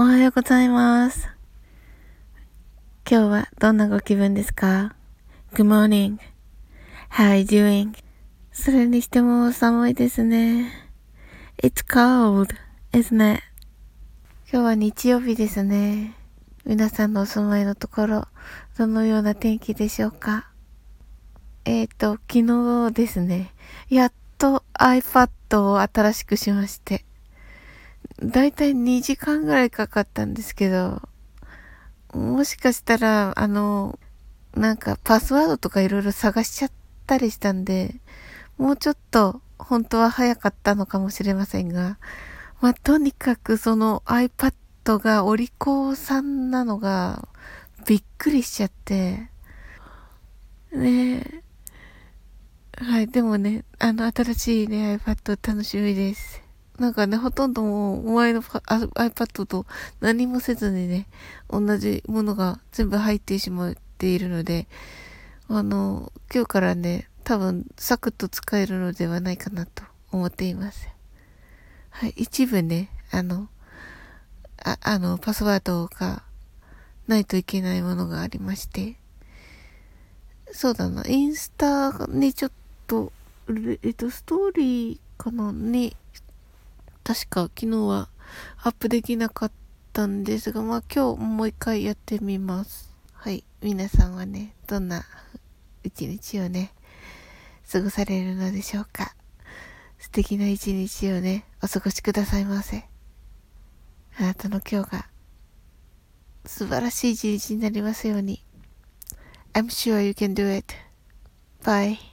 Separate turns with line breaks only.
おはようございます。今日はどんなご気分ですか ?Good morning. How are you doing? それにしても寒いですね。It's cold, isn't it? 今日は日曜日ですね。皆さんのお住まいのところ、どのような天気でしょうか？えっ、ー、と、昨日ですね、やっと iPad を新しくしまして、だいたい2時間ぐらいかかったんですけど、もしかしたら、あの、なんかパスワードとかいろいろ探しちゃったりしたんで、もうちょっと本当は早かったのかもしれませんが、まあ、とにかくその iPad がお利口さんなのがびっくりしちゃって、ねえ。はい、でもね、あの、新しいね、iPad 楽しみです。なんかね、ほとんどもう、お前の iPad と何もせずにね、同じものが全部入ってしまっているので、あの、今日からね、多分、サクッと使えるのではないかなと思っています。はい、一部ね、あの、あ、あの、パスワードがないといけないものがありまして、そうだな、インスタにちょっと、えっと、ストーリーかな？に、確か昨日はアップできなかったんですが、まあ今日もう一回やってみます。はい。皆さんはね、どんな一日をね、過ごされるのでしょうか。素敵な一日をね、お過ごしくださいませ。あなたの今日が素晴らしい一日になりますように。I'm sure you can do it. Bye.